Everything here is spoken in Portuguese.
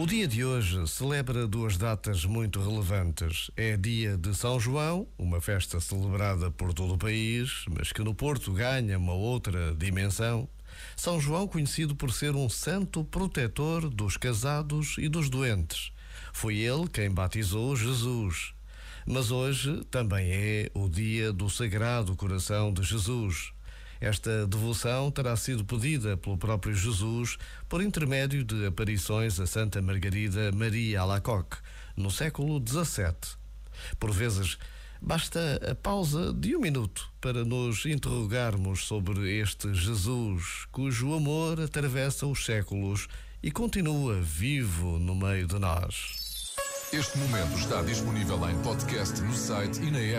O dia de hoje celebra duas datas muito relevantes. É dia de São João, uma festa celebrada por todo o país, mas que no Porto ganha uma outra dimensão. São João, conhecido por ser um santo protetor dos casados e dos doentes. Foi ele quem batizou Jesus. Mas hoje também é o dia do Sagrado Coração de Jesus. Esta devoção terá sido pedida pelo próprio Jesus por intermédio de aparições a Santa Margarida Maria Alacoque, no século XVII. Por vezes, basta a pausa de um minuto para nos interrogarmos sobre este Jesus, cujo amor atravessa os séculos e continua vivo no meio de nós. Este momento está disponível em podcast no site e na app.